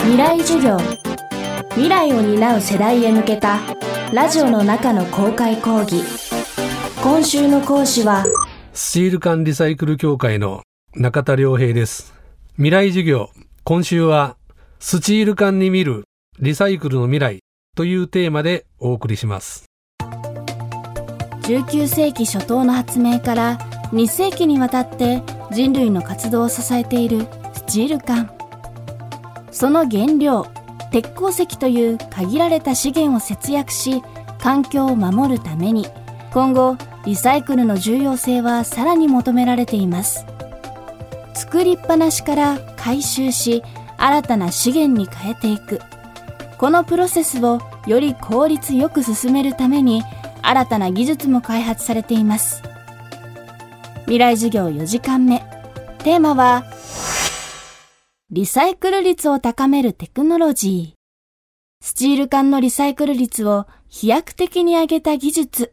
未来授業。未来を担う世代へ向けたラジオの中の公開講義。今週の講師はスチール缶リサイクル協会の中田良平です。未来授業。今週はスチール缶に見るリサイクルの未来というテーマでお送りします。19世紀初頭の発明から2世紀にわたって人類の活動を支えているスチール缶その原料鉄鉱石という限られた資源を節約し環境を守るために今後リサイクルの重要性はさらに求められています。作りっぱなしから回収し新たな資源に変えていく。このプロセスをより効率よく進めるために新たな技術も開発されています。未来授業4時間目。テーマはリサイクル率を高めるテクノロジー。スチール缶のリサイクル率を飛躍的に上げた技術。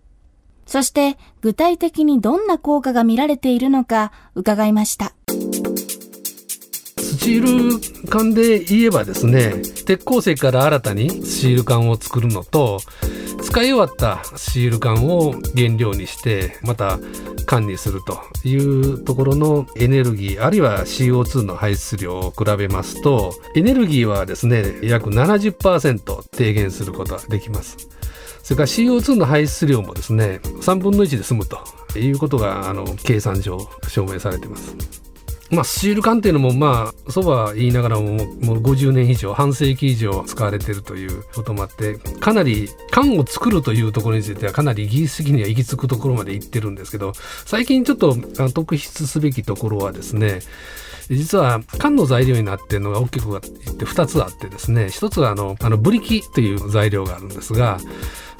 そして具体的にどんな効果が見られているのか伺いました。スチール缶で言えばですね、鉄鉱石から新たにスチール缶を作るのと、使い終わったシール缶を原料にしてまた管理するというところのエネルギーあるいは CO2 の排出量を比べますとエネルギーはですね約70%低減することができます。それから CO2 の排出量もですね3分の1で済むということがあの計算上証明されています。まあ、スチール缶っていうのもまあそば言いながらももう50年以上半世紀以上使われてるということもあってかなり缶を作るというところについてはかなり技術的には行き着くところまで行ってるんですけど最近ちょっと特筆すべきところはですね実は缶の材料になっているのが大きく言って2つあってですね1つはあのあのブリキという材料があるんですが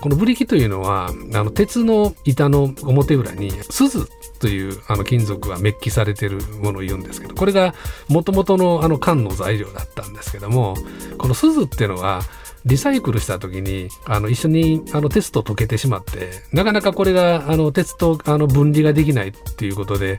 このブリキというのはあの鉄の板の表裏に鈴というあの金属がメッキされているものを言うんですけどこれがもともとのあの缶の材料だったんですけどもこの鈴っていうのはリサイクルした時にあの一緒にあの鉄と溶けてしまってなかなかこれがあの鉄とあの分離ができないっていうことで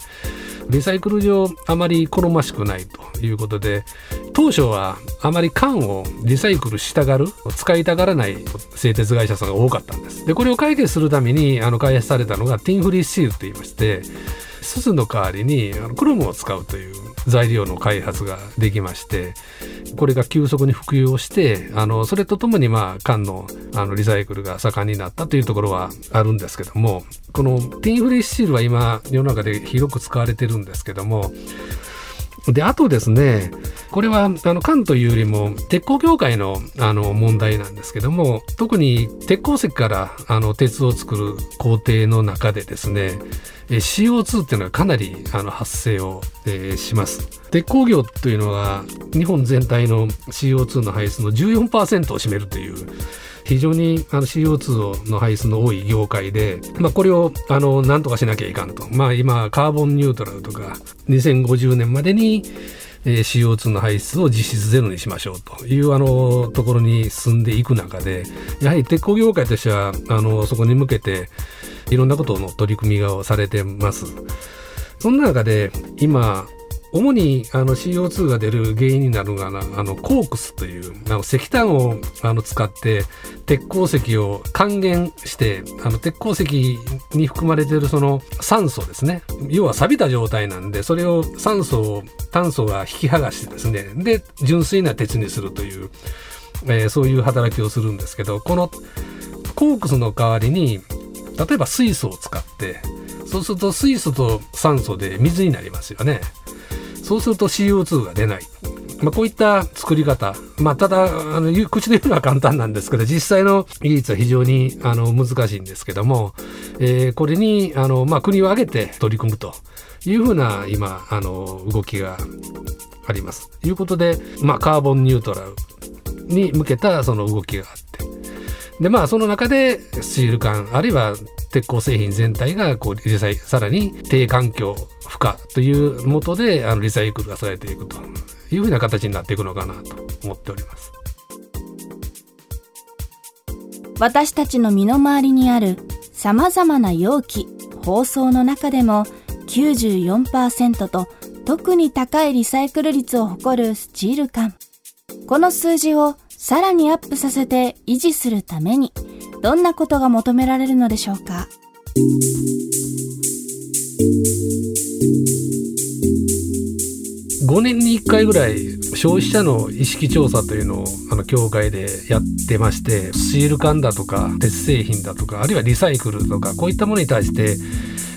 リサイクル上あまり好ましくないということで当初はあまり缶をリサイクルしたがる使いたがらない製鉄会社さんが多かったんです。でこれを解決するためにあの開発されたのがティンフリーシールといいまして鈴の代わりにクロムを使うという材料の開発ができましてこれが急速に普及をしてあのそれとともにまあ缶のあのリサイクルが盛んになったというところはあるんですけどもこのティンフリーシールは今世の中で広く使われてるんですけどもで、あとですね、これは、あの、缶というよりも、鉄鋼業界の、あの、問題なんですけども、特に鉄鉱石から、あの、鉄を作る工程の中でですね、CO2 っていうのはかなりあの発生を、えー、します。鉄鋼業というのは日本全体の CO2 の排出の14%を占めるという非常にあの CO2 の排出の多い業界で、まあ、これをあの何とかしなきゃいかんと、まあ、今カーボンニュートラルとか2050年までに CO2 の排出を実質ゼロにしましょうというあのところに進んでいく中でやはり鉄鋼業界としてはあのそこに向けていろんなことの取り組みがされてます。そんな中で今主にあの CO2 が出る原因になるのがあのコークスというあの石炭をあの使って鉄鉱石を還元してあの鉄鉱石に含まれているその酸素ですね要は錆びた状態なんでそれを酸素を炭素が引き剥がしてですねで純粋な鉄にするという、えー、そういう働きをするんですけどこのコークスの代わりに例えば水素を使ってそうすると水素と酸素で水になりますよね。そうすると CO2 が出ない。まあ、こういった作り方、まあ、ただあの口で言うのは簡単なんですけど実際の技術は非常にあの難しいんですけども、えー、これにあの、まあ、国を挙げて取り組むというふうな今あの動きがあります。ということで、まあ、カーボンニュートラルに向けたその動きがあってでまあその中でスチール缶あるいは鉄鋼製品全体がこうリサイさらに低環境負荷というもとであのリサイクルがされていくというふうな形になっていくのかなと思っております。私たちの身の回りにあるさまざまな容器包装の中でも94%と特に高いリサイクル率を誇るスチール缶。この数字をさらにアップさせて維持するためにどんなことが求められるのでしょうか？5年に1回ぐらい消費者の意識調査というのをあの協会でやってましてシール缶だとか鉄製品だとかあるいはリサイクルとかこういったものに対して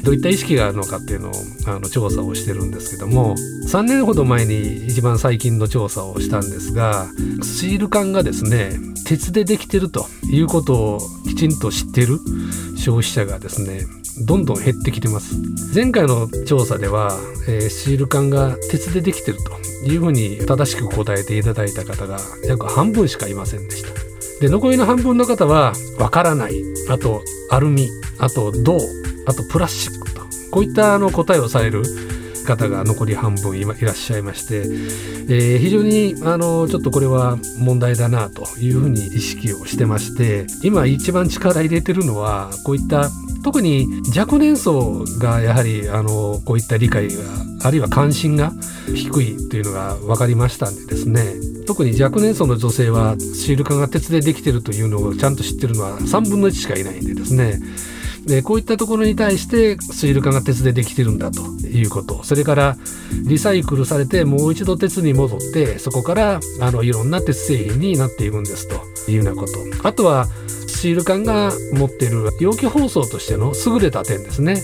どういった意識があるのかっていうのをあの調査をしてるんですけども3年ほど前に一番最近の調査をしたんですがシール缶がですね鉄でできてるということをきちんと知ってる消費者がですねどんどん減ってきてます。前回の調査では、えー、シール缶が鉄でできてるというふうに正しく答えていただいた方が約半分しかいませんでした。で残りの半分の方はわからない。あとアルミ。あと銅。あとプラスチックと。こういったあの答えをされる方が残り半分いらっしゃいまして、えー、非常にあのちょっとこれは問題だなというふうに意識をしてまして今一番力入れてるのはこういった特に若年層がやはりあのこういった理解があるいは関心が低いというのが分かりましたんでですね。特に若年層の女性はシール化が鉄でできてるというのをちゃんと知ってるのは3分の1しかいないんでですね。でこういったところに対してスイル化が鉄でできてるんだということ。それからリサイクルされてもう一度鉄に戻ってそこからあのいろんな鉄製品になっていくんですというようなこと。あとはシール缶が持っている容器包装としての優れた点ですね。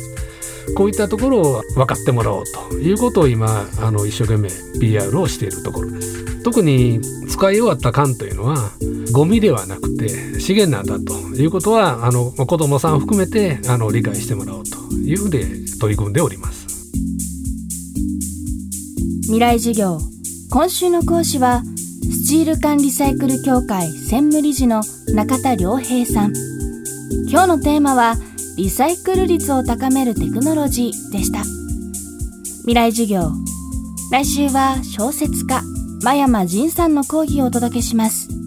こういったところを分かってもらおうということを今あの一生懸命 PR をしているところです。特に使い終わった缶というのはゴミではなくて資源なんだということはあの子どもさん含めてあの理解してもらおうというふうで取り組んでおります。未来授業。今週の講師はスチール缶リサイクル協会専務理事の中田良平さん。今日のテーマはリサイクル率を高めるテクノロジーでした。未来授業。来週は小説家真山仁さんの講義をお届けします。